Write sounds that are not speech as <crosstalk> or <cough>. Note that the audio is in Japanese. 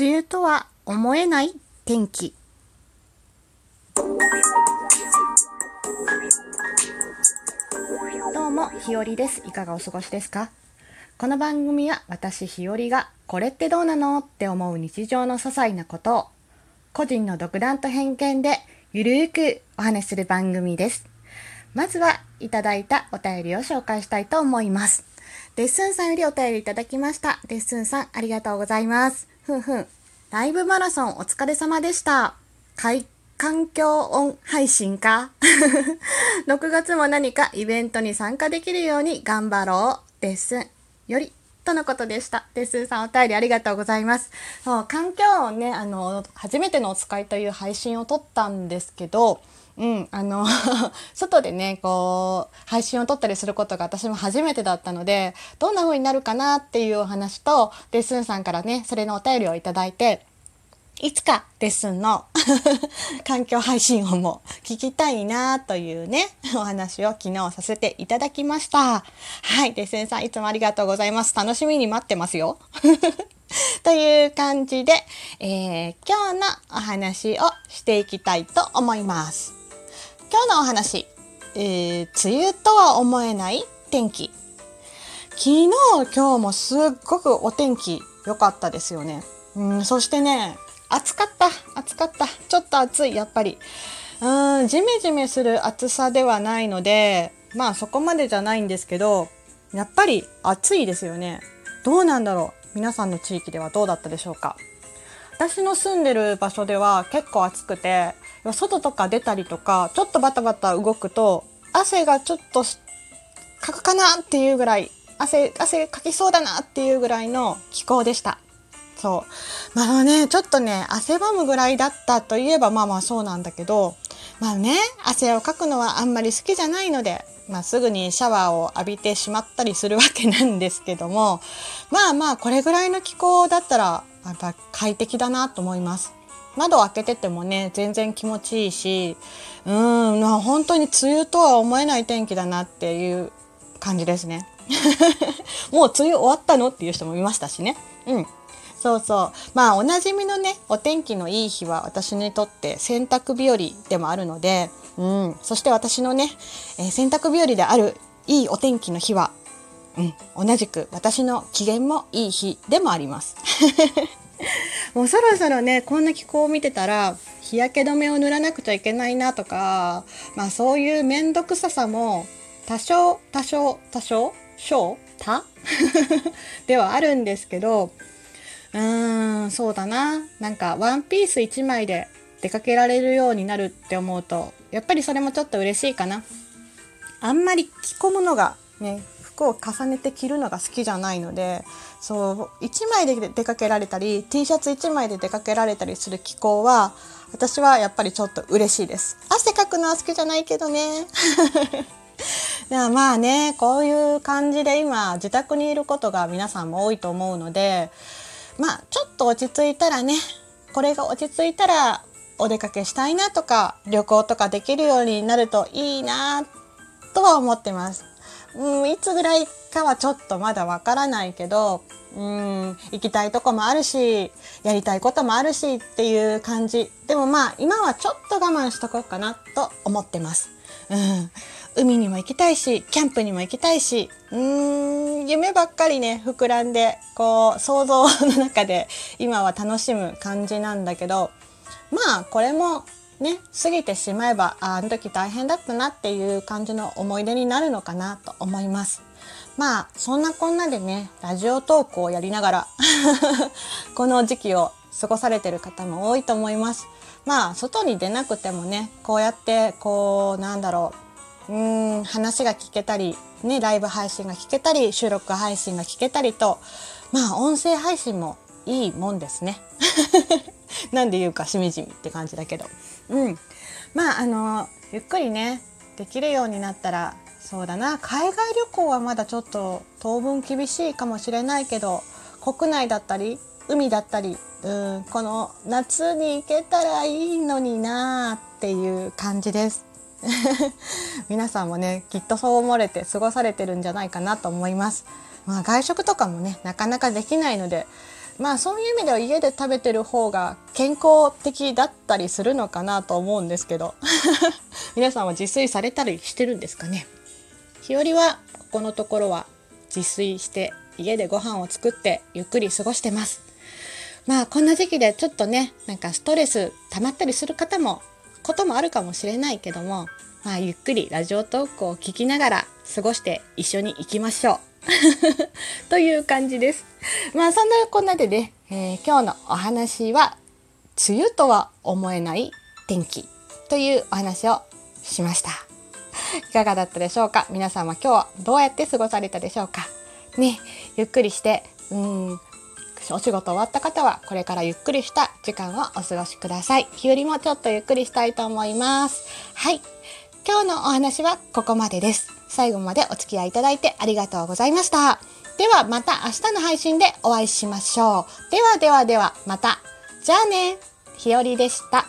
梅雨とは思えない天気。どうも、ひよりです。いかがお過ごしですか？この番組は私ひよりがこれってどうなのって思う日常の些細なことを個人の独断と偏見でゆるーくお話しする番組です。まずはいただいたお便りを紹介したいと思います。デッスンさんよりお便りいただきました。デッスンさんありがとうございます。ふんふん。ライブマラソンお疲れ様でした。環境音配信か <laughs> ?6 月も何かイベントに参加できるように頑張ろう。ですより。とのことでした。デスンさんお便りありがとうございます。そう、環境音ね、あの、初めてのお使いという配信を撮ったんですけど、うん、あの、<laughs> 外でね、こう、配信を撮ったりすることが私も初めてだったので、どんな風になるかなっていうお話と、デッスンさんからね、それのお便りをいただいて、いつかデッスンの <laughs> 環境配信をも聞きたいなというね、お話を昨日させていただきました。はい、デッスンさんいつもありがとうございます。楽しみに待ってますよ。<laughs> という感じで、えー今日のお話をしていきたいと思います。今日のお話、えー梅雨とは思えない天気。昨日、今日もすっごくお天気良かったですよね。うん、そしてね、暑かった、暑かった。ちょっと暑い、やっぱり。うん、ジメジメする暑さではないので、まあそこまでじゃないんですけど、やっぱり暑いですよね。どうなんだろう皆さんの地域ではどうだったでしょうか私の住んでる場所では結構暑くて外とか出たりとかちょっとバタバタ動くと汗がちょっとかくかなっていうぐらい汗汗かきそうだなっていうぐらいの気候でしたそうまあねちょっとね汗ばむぐらいだったといえばまあまあそうなんだけどまあね汗をかくのはあんまり好きじゃないのでまあ、すぐにシャワーを浴びてしまったりするわけなんですけどもまあまあこれぐらいの気候だったらやっぱ快適だなと思います。窓を開けててもね全然気持ちいいしうーんまあ本当に梅雨とは思えない天気だなっていう感じですね。<laughs> もう梅雨終わったのっていう人もいましたしね。うんそうそう。まあ、おなじみのね、お天気のいい日は私にとって洗濯日和でもあるので、うん。そして私のね、えー洗濯日和であるいいお天気の日は、うん。同じく私の機嫌もいい日でもあります。<laughs> もうそろそろね、こんな気候を見てたら、日焼け止めを塗らなくちゃいけないなとか、まあそういうめんどくささも、多少、多少、多少、少多？<laughs> ではあるんですけど、うーん、そうだな。なんか、ワンピース1枚で出かけられるようになるって思うと、やっぱりそれもちょっと嬉しいかな。あんまり着込むのがね、服を重ねて着るのが好きじゃないので、そう、1枚で出かけられたり、T シャツ1枚で出かけられたりする気候は、私はやっぱりちょっと嬉しいです。汗かくのは好きじゃないけどね。<laughs> でもまあね、こういう感じで今、自宅にいることが皆さんも多いと思うので、まあちょっと落ち着いたらねこれが落ち着いたらお出かけしたいなとか旅行とかできるようになるといいなとは思ってます。うん、いつぐらいかはちょっとまだわからないけど、うん、行きたいとこもあるし、やりたいこともあるしっていう感じ。でもまあ今はちょっと我慢しとこうかなと思ってます。うん。海にも行きたいし、キャンプにも行きたいし、うーん、夢ばっかりね、膨らんで、こう、想像の中で今は楽しむ感じなんだけど、まあ、これもね、過ぎてしまえば、ああの時大変だったなっていう感じの思い出になるのかなと思います。まあ、そんなこんなでね、ラジオトークをやりながら、<laughs> この時期を過ごされてる方も多いと思います。まあ、外に出なくてもね、こうやって、こう、なんだろう、うん話が聞けたり、ね、ライブ配信が聞けたり収録配信が聞けたりとまあ音声配信もいいもんですね。<laughs> なんで言うかしみじみって感じだけどうんまああのゆっくりねできるようになったらそうだな海外旅行はまだちょっと当分厳しいかもしれないけど国内だったり海だったりうんこの夏に行けたらいいのになっていう感じです。<laughs> 皆さんもねきっとそう思われて過ごされてるんじゃないかなと思います。まあ、外食とかもねなかなかできないのでまあそういう意味では家で食べてる方が健康的だったりするのかなと思うんですけど <laughs> 皆さんは自炊されたりしてるんですかね？日和はここのところは自炊して家でご飯を作ってゆっくり過ごしてますまあこんな時期でちょっとねなんかストレス溜まったりする方もこともあるかもしれないけどもまあゆっくりラジオトークを聞きながら過ごして一緒に行きましょう <laughs> という感じです。まあそんなこんなでね、えー、今日のお話は梅雨とは思えない天気というお話をしました。いかがだったでしょうか？皆さんは今日はどうやって過ごされたでしょうか？ね、ゆっくりして、うん、お仕事終わった方はこれからゆっくりした時間をお過ごしください。日和もちょっとゆっくりしたいと思います。はい。今日のお話はここまでです。最後までお付き合いいただいてありがとうございました。ではまた明日の配信でお会いしましょう。ではではではまた。じゃあね。ひよりでした。